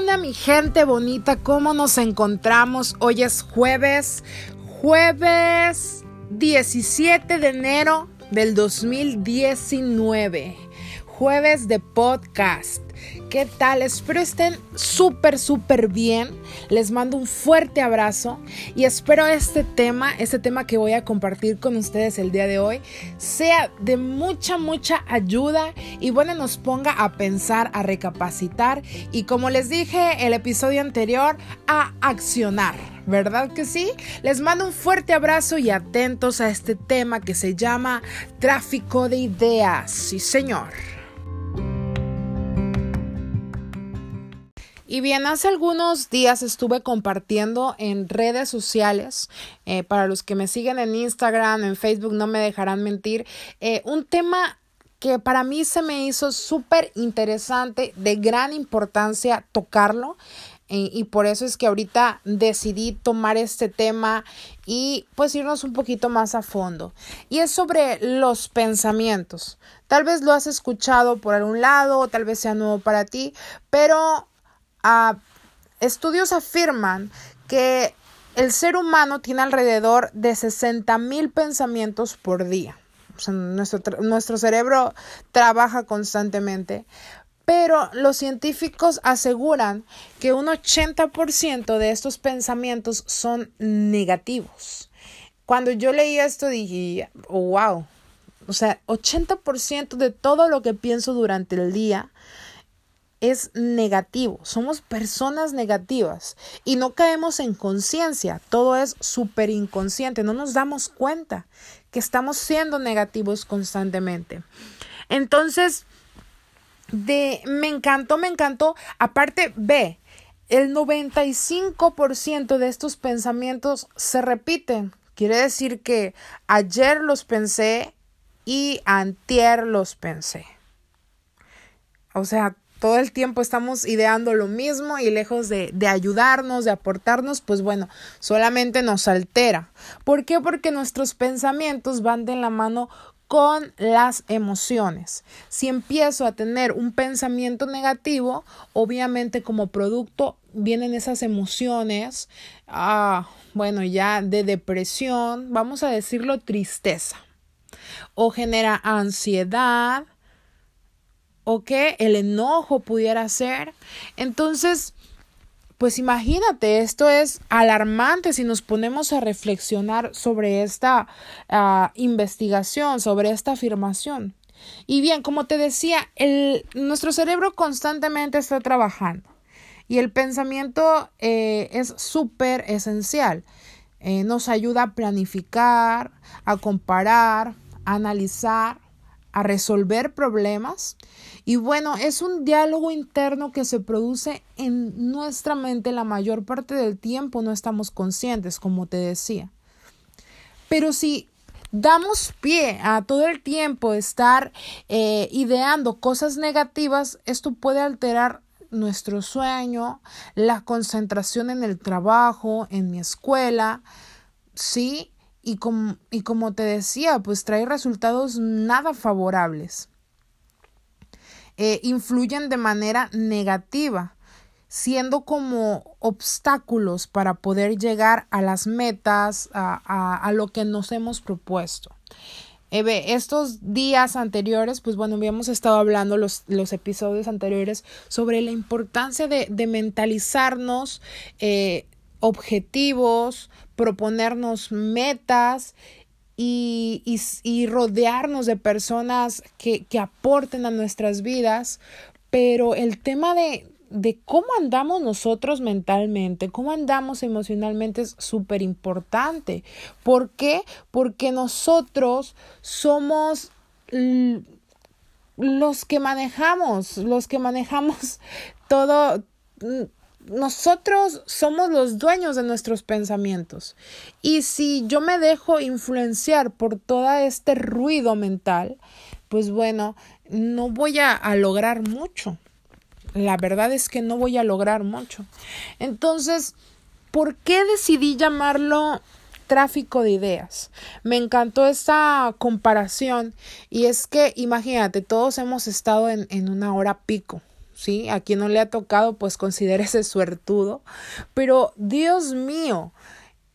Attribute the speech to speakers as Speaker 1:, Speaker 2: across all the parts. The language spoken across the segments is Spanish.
Speaker 1: mi gente bonita? ¿Cómo nos encontramos? Hoy es jueves, jueves 17 de enero del 2019, jueves de podcast. ¿Qué tal? Espero estén súper, súper bien. Les mando un fuerte abrazo y espero este tema, este tema que voy a compartir con ustedes el día de hoy, sea de mucha, mucha ayuda y bueno, nos ponga a pensar, a recapacitar y como les dije el episodio anterior, a accionar. ¿Verdad que sí? Les mando un fuerte abrazo y atentos a este tema que se llama tráfico de ideas. Sí, señor. Y bien, hace algunos días estuve compartiendo en redes sociales, eh, para los que me siguen en Instagram, en Facebook, no me dejarán mentir, eh, un tema que para mí se me hizo súper interesante, de gran importancia tocarlo. Eh, y por eso es que ahorita decidí tomar este tema y pues irnos un poquito más a fondo. Y es sobre los pensamientos. Tal vez lo has escuchado por algún lado, tal vez sea nuevo para ti, pero estudios afirman que el ser humano tiene alrededor de 60 mil pensamientos por día. nuestro, nuestro cerebro trabaja constantemente, pero los científicos aseguran que un 80% de estos pensamientos son negativos. Cuando yo leí esto dije, wow, o sea, 80% de todo lo que pienso durante el día es negativo, somos personas negativas y no caemos en conciencia, todo es súper inconsciente, no nos damos cuenta que estamos siendo negativos constantemente. Entonces, de, me encantó, me encantó, aparte, ve, el 95% de estos pensamientos se repiten. Quiere decir que ayer los pensé y antier los pensé. O sea, todo el tiempo estamos ideando lo mismo y lejos de, ayudarnos, de aportarnos, pues bueno, solamente nos altera. ¿Por qué? Porque nuestros pensamientos van de la mano con las emociones. Si empiezo a tener un pensamiento negativo, obviamente como producto vienen esas emociones, ah, bueno, ya de depresión, vamos a decirlo tristeza, o genera ansiedad, o que el enojo pudiera ser. Entonces, pues imagínate, esto es alarmante si nos ponemos a reflexionar sobre esta ah, investigación, sobre esta afirmación. Y bien, como te decía, nuestro cerebro constantemente está trabajando y el pensamiento eh, es súper esencial. Eh, nos ayuda a planificar, a comparar, a analizar, a resolver problemas. Y bueno, es un diálogo interno que se produce en nuestra mente la mayor parte del tiempo, no estamos conscientes, como te decía. Pero si damos pie a todo el tiempo estar eh, ideando cosas negativas, esto puede alterar nuestro sueño, la concentración en el trabajo, en mi escuela, ¿sí? Y, y como te decía, pues trae resultados nada favorables. Eh, influyen de manera negativa, siendo como obstáculos para poder llegar a las metas, a, a, lo que nos hemos propuesto. Eh, estos días anteriores, pues bueno, habíamos estado hablando los, los episodios anteriores sobre la importancia de, de mentalizarnos eh, objetivos, proponernos metas y, y, rodearnos de personas que, que, aporten a nuestras vidas. Pero el tema de, de cómo andamos nosotros mentalmente, cómo andamos emocionalmente es súper importante. ¿Por qué? Porque nosotros somos los que manejamos, los que manejamos todo nosotros somos los dueños de nuestros pensamientos. Y si yo me dejo influenciar por todo este ruido mental, pues bueno, no voy a, lograr mucho. La verdad es que no voy a lograr mucho. Entonces, ¿por qué decidí llamarlo tráfico de ideas? Me encantó esta comparación y es que, imagínate, todos hemos estado en, en una hora pico ¿sí? A quien no le ha tocado, pues considérese suertudo. Pero, Dios mío,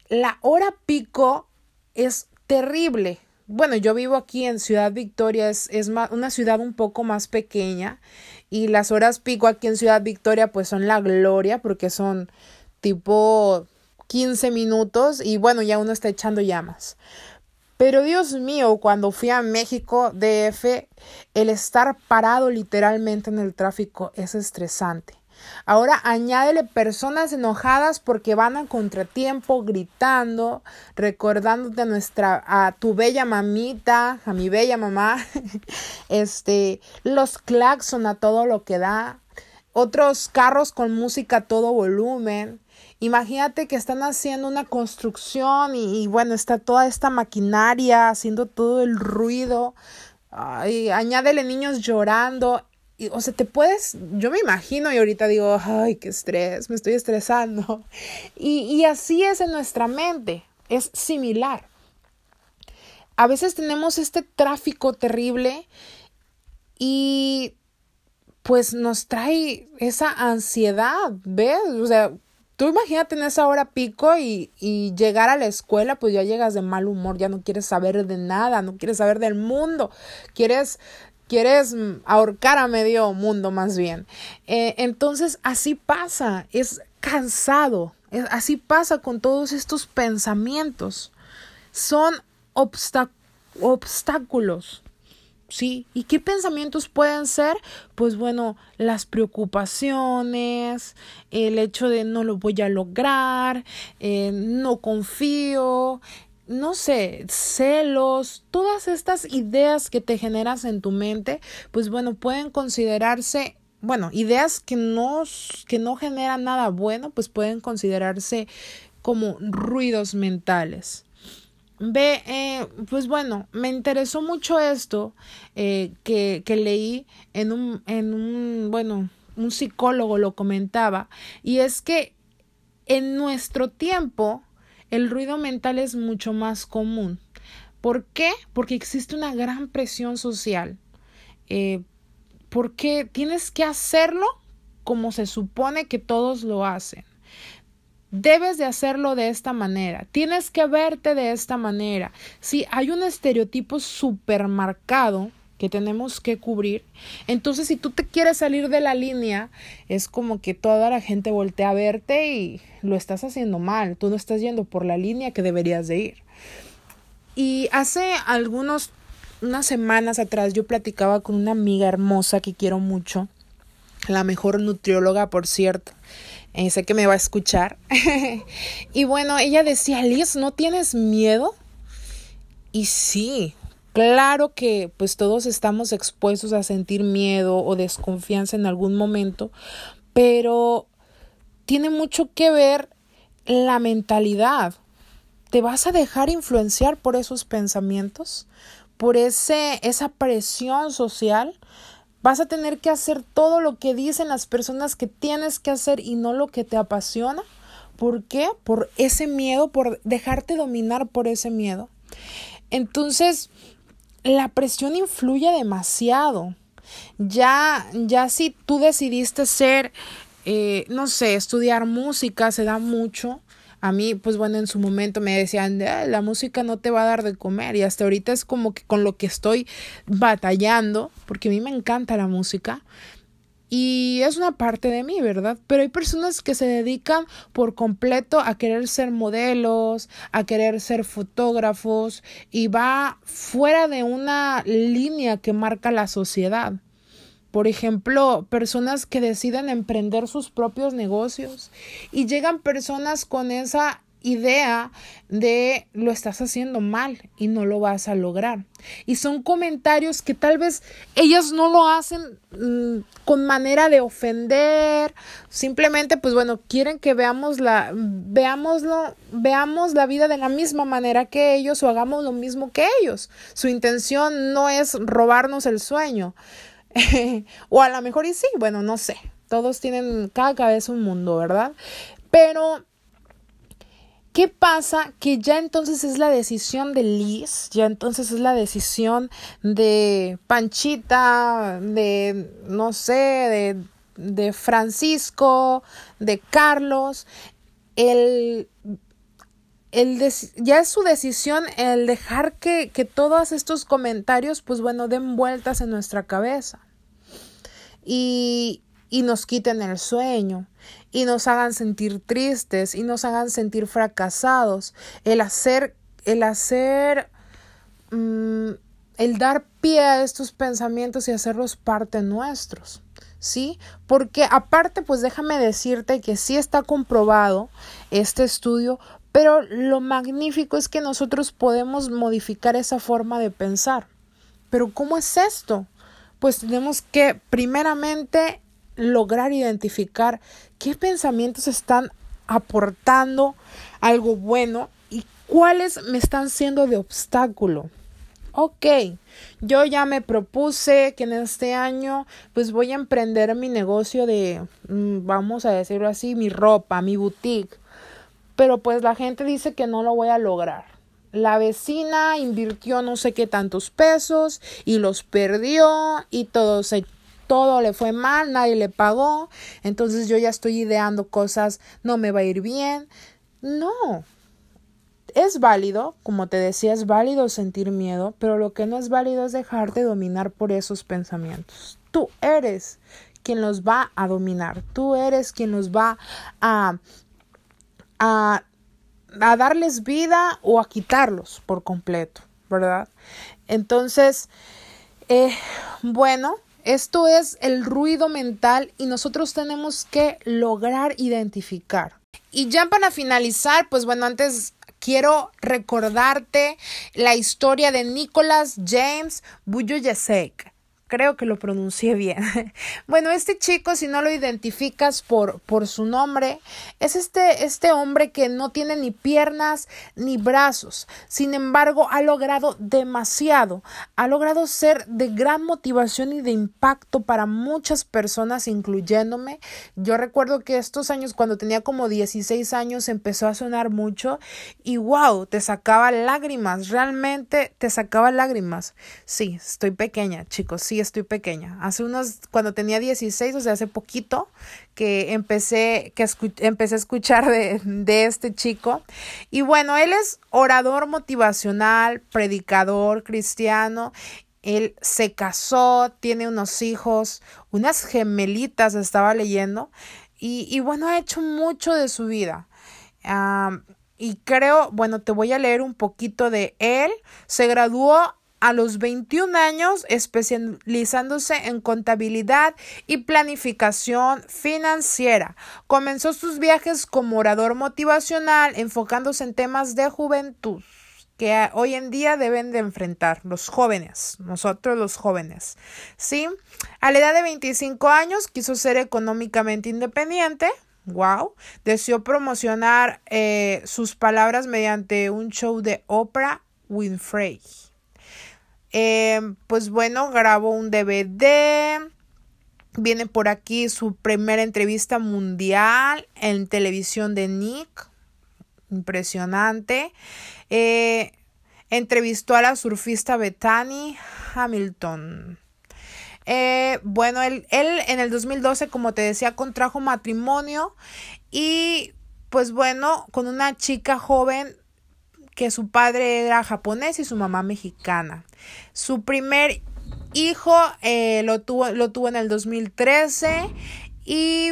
Speaker 1: la hora pico es terrible. Bueno, yo vivo aquí en Ciudad Victoria, es, es una ciudad un poco más pequeña y las horas pico aquí en Ciudad Victoria pues son la gloria porque son tipo 15 minutos y bueno, ya uno está echando llamas. Pero Dios mío, cuando fui a México DF, el estar parado literalmente en el tráfico es estresante. Ahora añádele personas enojadas porque van a contratiempo gritando, recordándote a nuestra a tu bella mamita, a mi bella mamá. este, los claxon a todo lo que da, otros carros con música a todo volumen. Imagínate que están haciendo una construcción y, bueno, está toda esta maquinaria haciendo todo el ruido. Añádele niños llorando. O sea, te puedes, yo me imagino y ahorita digo, ay, qué estrés, me estoy estresando. Y, y así es en nuestra mente, es similar. A veces tenemos este tráfico terrible y pues nos trae esa ansiedad, ¿ves? O sea, Tú imagínate en esa hora pico y, y, llegar a la escuela, pues ya llegas de mal humor, ya no quieres saber de nada, no quieres saber del mundo, quieres, quieres ahorcar a medio mundo más bien. Eh, entonces así pasa, es cansado, así pasa con todos estos pensamientos. Son obstáculos ¿sí? ¿Y qué pensamientos pueden ser? Pues bueno, las preocupaciones, el hecho de no lo voy a lograr, eh, no confío, no sé, celos, todas estas ideas que te generas en tu mente, pues bueno, pueden considerarse, bueno, ideas que no, que no generan nada bueno, pues pueden considerarse como ruidos mentales. Ve, eh, pues bueno, me interesó mucho esto eh, que, que, leí en un, en un, bueno, un psicólogo lo comentaba, y es que en nuestro tiempo el ruido mental es mucho más común. ¿Por qué? Porque existe una gran presión social. Eh, porque tienes que hacerlo como se supone que todos lo hacen. Debes de hacerlo de esta manera, tienes que verte de esta manera. Si hay un estereotipo supermarcado que tenemos que cubrir, entonces si tú te quieres salir de la línea, es como que toda la gente voltea a verte y lo estás haciendo mal, tú no estás yendo por la línea que deberías de ir. Y hace algunos unas semanas atrás yo platicaba con una amiga hermosa que quiero mucho, la mejor nutrióloga, por cierto. Eh, sé que me va a escuchar. y bueno, ella decía, Liz, ¿no tienes miedo? Y sí, claro que pues todos estamos expuestos a sentir miedo o desconfianza en algún momento, pero tiene mucho que ver la mentalidad. ¿Te vas a dejar influenciar por esos pensamientos? ¿Por ese, esa presión social? Vas a tener que hacer todo lo que dicen las personas que tienes que hacer y no lo que te apasiona. ¿Por qué? Por ese miedo, por dejarte dominar por ese miedo. Entonces, la presión influye demasiado. Ya, ya si tú decidiste ser, eh, no sé, estudiar música, se da mucho. A mí, pues bueno, en su momento me decían, la música no te va a dar de comer y hasta ahorita es como que con lo que estoy batallando, porque a mí me encanta la música y es una parte de mí, ¿verdad? Pero hay personas que se dedican por completo a querer ser modelos, a querer ser fotógrafos y va fuera de una línea que marca la sociedad. Por ejemplo, personas que deciden emprender sus propios negocios y llegan personas con esa idea de lo estás haciendo mal y no lo vas a lograr. Y son comentarios que tal vez ellas no lo hacen mm, con manera de ofender, simplemente pues bueno, quieren que veamos la veámoslo, veamos la vida de la misma manera que ellos o hagamos lo mismo que ellos. Su intención no es robarnos el sueño. o a lo mejor y sí, bueno, no sé. Todos tienen cada cabeza un mundo, ¿verdad? Pero, ¿qué pasa? Que ya entonces es la decisión de Liz, ya entonces es la decisión de Panchita, de, no sé, de de Francisco, de Carlos, el, el ya es su decisión el dejar que, que todos estos comentarios, pues bueno, den vueltas en nuestra cabeza. Y, y nos quiten el sueño y nos hagan sentir tristes y nos hagan sentir fracasados. El hacer, el hacer, mm, el dar pie a estos pensamientos y hacerlos parte nuestros. ¿Sí? Porque aparte, pues déjame decirte que sí está comprobado este estudio, pero lo magnífico es que nosotros podemos modificar esa forma de pensar. Pero ¿cómo es esto? Pues tenemos que primeramente lograr identificar qué pensamientos están aportando algo bueno y cuáles me están siendo de obstáculo. Ok, yo ya me propuse que en este año pues voy a emprender mi negocio de, mm, vamos a decirlo así, mi ropa, mi boutique. Pero pues la gente dice que no lo voy a lograr. La vecina invirtió no sé qué tantos pesos y los perdió y todo se todo le fue mal, nadie le pagó, entonces yo ya estoy ideando cosas, no me va a ir bien. No. Es válido, como te decía, es válido sentir miedo, pero lo que no es válido es dejarte dominar por esos pensamientos. Tú eres quien los va a dominar, tú eres quien los va a, a, a darles vida o a quitarlos por completo, ¿verdad? Entonces, eh, bueno, esto es el ruido mental y nosotros tenemos que lograr identificar. Y ya para finalizar, pues bueno, antes quiero recordarte la historia de Nicholas James Bujuyasek creo que lo pronuncié bien. bueno, este chico, si no lo identificas por, por su nombre, es este, este hombre que no tiene ni piernas ni brazos. Sin embargo, ha logrado demasiado. Ha logrado ser de gran motivación y de impacto para muchas personas, incluyéndome. Yo recuerdo que estos años, cuando tenía como 16 años, empezó a sonar mucho y wow, te sacaba lágrimas. Realmente te sacaba lágrimas. Sí, estoy pequeña, chicos. Sí, estoy pequeña. Hace unos, cuando tenía 16, o sea, hace poquito, que empecé, que empecé a escuchar de, de este chico. Y bueno, él es orador motivacional, predicador cristiano. Él se casó, tiene unos hijos, unas gemelitas, estaba leyendo. Y, y bueno, ha hecho mucho de su vida. y creo, bueno, te voy a leer un poquito de él. Se graduó a los 21 años especializándose en contabilidad y planificación financiera. Comenzó sus viajes como orador motivacional enfocándose en temas de juventud que hoy en día deben de enfrentar los jóvenes, nosotros los jóvenes. ¿Sí? A la edad de 25 años quiso ser económicamente independiente. Wow. Deseó promocionar eh, sus palabras mediante un show de Oprah Winfrey. Eh, pues bueno, grabó un DVD. Viene por aquí su primera entrevista mundial en televisión de Nick. Impresionante. Eh, entrevistó a la surfista Bethany Hamilton. Eh, bueno, él, él en el 2012, como te decía, contrajo matrimonio y pues bueno, con una chica joven que su padre era japonés y su mamá mexicana. Su primer hijo eh, lo, tuvo, lo tuvo en el 2013 y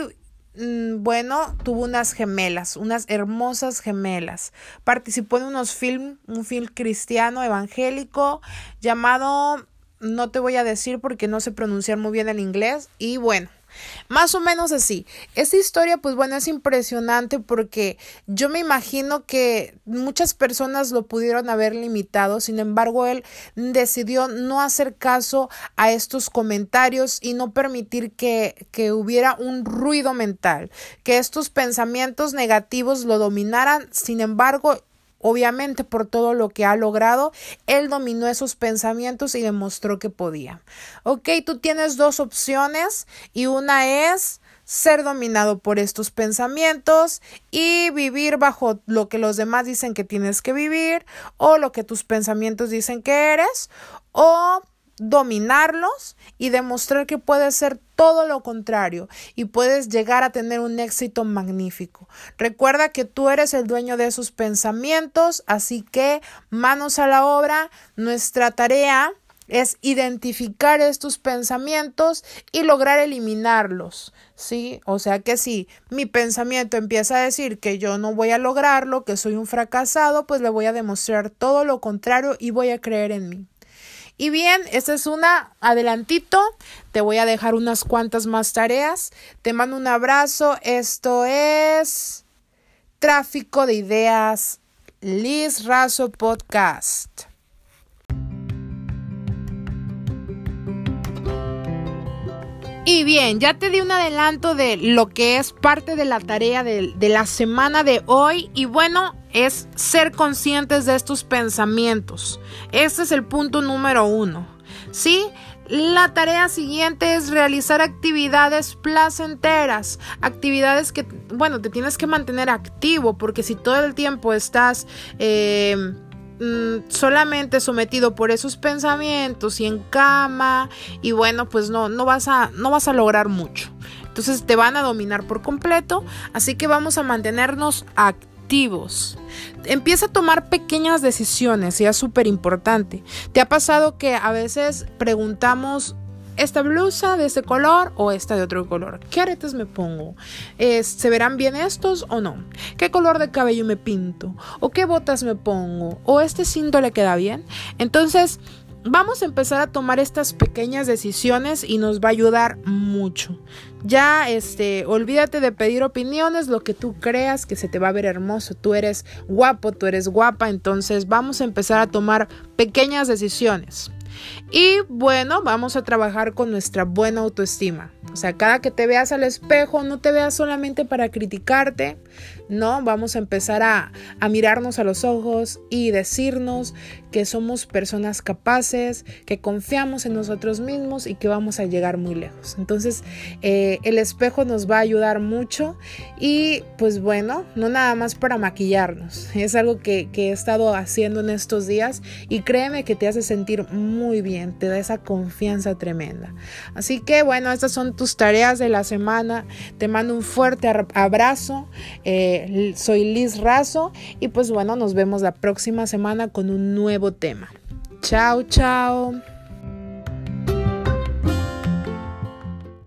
Speaker 1: mm, bueno, tuvo unas gemelas, unas hermosas gemelas. Participó en unos film, un film cristiano evangélico llamado, no te voy a decir porque no sé pronunciar muy bien el inglés, y bueno, más o menos así. Esta historia, pues bueno, es impresionante porque yo me imagino que muchas personas lo pudieron haber limitado, sin embargo, él decidió no hacer caso a estos comentarios y no permitir que, que hubiera un ruido mental, que estos pensamientos negativos lo dominaran, sin embargo, Obviamente por todo lo que ha logrado, él dominó esos pensamientos y demostró que podía. Ok, tú tienes dos opciones y una es ser dominado por estos pensamientos y vivir bajo lo que los demás dicen que tienes que vivir o lo que tus pensamientos dicen que eres o dominarlos y demostrar que puedes ser todo lo contrario y puedes llegar a tener un éxito magnífico. Recuerda que tú eres el dueño de esos pensamientos, así que manos a la obra, nuestra tarea es identificar estos pensamientos y lograr eliminarlos, ¿sí? O sea que si mi pensamiento empieza a decir que yo no voy a lograrlo, que soy un fracasado, pues le voy a demostrar todo lo contrario y voy a creer en mí. Y bien, esta es una adelantito. Te voy a dejar unas cuantas más tareas. Te mando un abrazo. Esto es Tráfico de Ideas, Liz Razo Podcast. Y bien, ya te di un adelanto de lo que es parte de la tarea de, de, la semana de hoy y bueno, es ser conscientes de estos pensamientos. Este es el punto número uno. ¿Sí? La tarea siguiente es realizar actividades placenteras, actividades que, bueno, te tienes que mantener activo porque si todo el tiempo estás... Eh, Mm, solamente sometido por esos pensamientos y en cama y bueno pues no no vas a no vas a lograr mucho entonces te van a dominar por completo así que vamos a mantenernos activos empieza a tomar pequeñas decisiones y es súper importante te ha pasado que a veces preguntamos esta blusa de este color o esta de otro color. ¿Qué aretes me pongo? ¿Se verán bien estos o no? ¿Qué color de cabello me pinto? ¿O qué botas me pongo? ¿O este cinto le queda bien? Entonces, vamos a empezar a tomar estas pequeñas decisiones y nos va a ayudar mucho. Ya, este, olvídate de pedir opiniones, lo que tú creas que se te va a ver hermoso. Tú eres guapo, tú eres guapa, entonces vamos a empezar a tomar pequeñas decisiones. Y bueno, vamos a trabajar con nuestra buena autoestima. O sea, cada que te veas al espejo, no te veas solamente para criticarte, no, vamos a empezar a, mirarnos a los ojos y decirnos que somos personas capaces, que confiamos en nosotros mismos y que vamos a llegar muy lejos. Entonces, eh, el espejo nos va a ayudar mucho y pues bueno, no nada más para maquillarnos, es algo que, que he estado haciendo en estos días y créeme que te hace sentir muy bien, te da esa confianza tremenda. Así que bueno, estas tus tareas de la semana, te mando un fuerte abrazo. Eh, soy Liz Razo y pues bueno, nos vemos la próxima semana con un nuevo tema. Chao, chao.